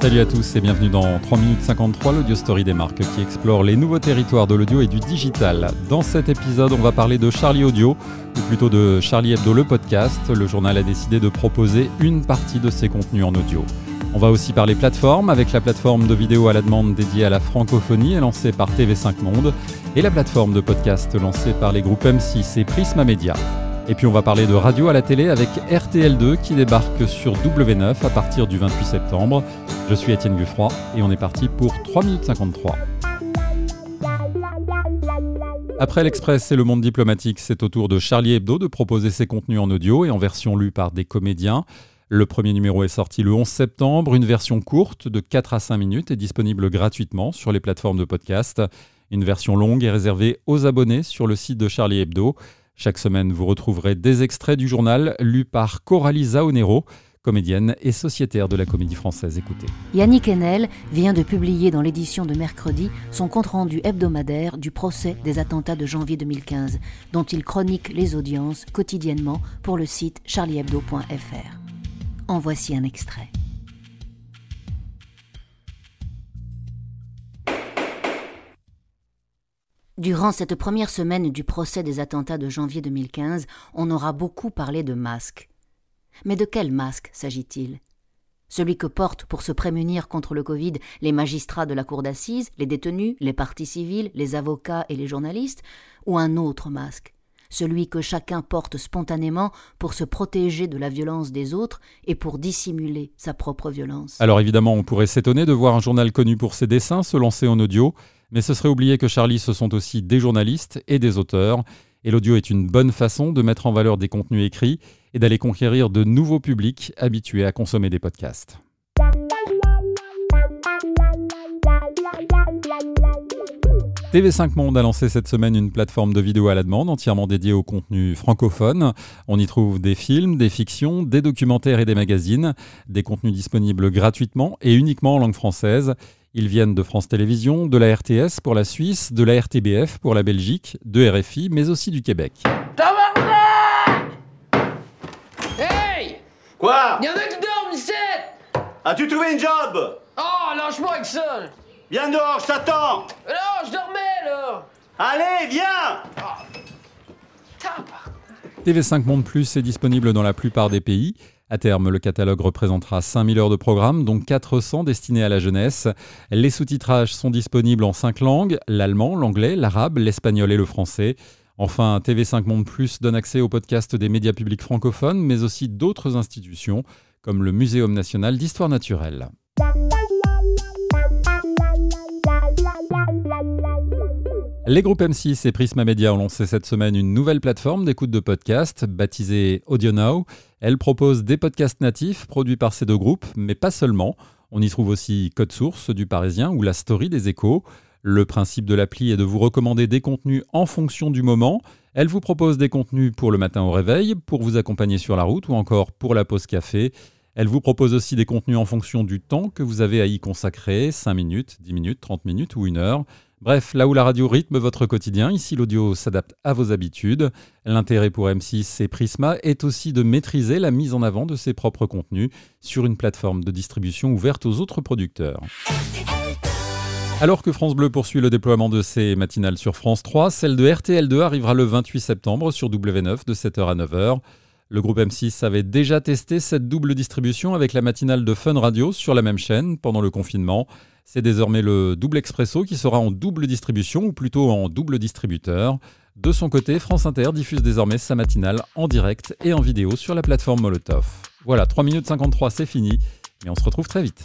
Salut à tous et bienvenue dans 3 minutes 53, l'audio story des marques qui explore les nouveaux territoires de l'audio et du digital. Dans cet épisode, on va parler de Charlie Audio, ou plutôt de Charlie Hebdo, le podcast. Le journal a décidé de proposer une partie de ses contenus en audio. On va aussi parler plateforme avec la plateforme de vidéo à la demande dédiée à la francophonie lancée par TV5 Monde et la plateforme de podcast lancée par les groupes M6 et Prisma Media. Et puis on va parler de radio à la télé avec RTL2 qui débarque sur W9 à partir du 28 septembre. Je suis Étienne Guffroy et on est parti pour 3 minutes 53. Après l'Express et le monde diplomatique, c'est au tour de Charlie Hebdo de proposer ses contenus en audio et en version lue par des comédiens. Le premier numéro est sorti le 11 septembre. Une version courte de 4 à 5 minutes est disponible gratuitement sur les plateformes de podcast. Une version longue est réservée aux abonnés sur le site de Charlie Hebdo. Chaque semaine, vous retrouverez des extraits du journal lus par Coralie Zaonero, comédienne et sociétaire de la comédie française. Écoutez. Yannick Enel vient de publier dans l'édition de mercredi son compte-rendu hebdomadaire du procès des attentats de janvier 2015, dont il chronique les audiences quotidiennement pour le site charliehebdo.fr. En voici un extrait. Durant cette première semaine du procès des attentats de janvier 2015, on aura beaucoup parlé de masques. Mais de quel masque s'agit-il? Celui que portent pour se prémunir contre le Covid les magistrats de la cour d'assises, les détenus, les partis civils, les avocats et les journalistes, ou un autre masque? Celui que chacun porte spontanément pour se protéger de la violence des autres et pour dissimuler sa propre violence? Alors évidemment, on pourrait s'étonner de voir un journal connu pour ses dessins se lancer en audio, mais ce serait oublier que Charlie, ce sont aussi des journalistes et des auteurs, et l'audio est une bonne façon de mettre en valeur des contenus écrits et d'aller conquérir de nouveaux publics habitués à consommer des podcasts. TV5 Monde a lancé cette semaine une plateforme de vidéo à la demande entièrement dédiée au contenu francophone. On y trouve des films, des fictions, des documentaires et des magazines, des contenus disponibles gratuitement et uniquement en langue française. Ils viennent de France Télévisions, de la RTS pour la Suisse, de la RTBF pour la Belgique, de RFI, mais aussi du Québec. Tabarnak! Hey! Quoi? Y'en a qui dorment ici As-tu trouvé une job? Oh, lâche-moi avec ça. Viens dehors, je t'attends! Non, je dormais là! Allez, viens! Tabarnak TV5 Monde Plus est disponible dans la plupart des pays. À terme, le catalogue représentera 5000 heures de programme, dont 400 destinés à la jeunesse. Les sous-titrages sont disponibles en 5 langues, l'allemand, l'anglais, l'arabe, l'espagnol et le français. Enfin, TV5 Monde Plus donne accès aux podcasts des médias publics francophones, mais aussi d'autres institutions, comme le Muséum national d'histoire naturelle. Les groupes M6 et Prisma Media ont lancé cette semaine une nouvelle plateforme d'écoute de podcasts baptisée Audio Now. Elle propose des podcasts natifs produits par ces deux groupes, mais pas seulement. On y trouve aussi Code Source du Parisien ou La Story des Échos. Le principe de l'appli est de vous recommander des contenus en fonction du moment. Elle vous propose des contenus pour le matin au réveil, pour vous accompagner sur la route ou encore pour la pause café. Elle vous propose aussi des contenus en fonction du temps que vous avez à y consacrer, 5 minutes, 10 minutes, 30 minutes ou une heure. Bref, là où la radio rythme votre quotidien, ici l'audio s'adapte à vos habitudes. L'intérêt pour M6 et Prisma est aussi de maîtriser la mise en avant de ses propres contenus sur une plateforme de distribution ouverte aux autres producteurs. Alors que France Bleu poursuit le déploiement de ses matinales sur France 3, celle de RTL2 arrivera le 28 septembre sur W9 de 7h à 9h. Le groupe M6 avait déjà testé cette double distribution avec la matinale de Fun Radio sur la même chaîne pendant le confinement. C'est désormais le double expresso qui sera en double distribution ou plutôt en double distributeur. De son côté, France Inter diffuse désormais sa matinale en direct et en vidéo sur la plateforme Molotov. Voilà, 3 minutes 53, c'est fini, et on se retrouve très vite.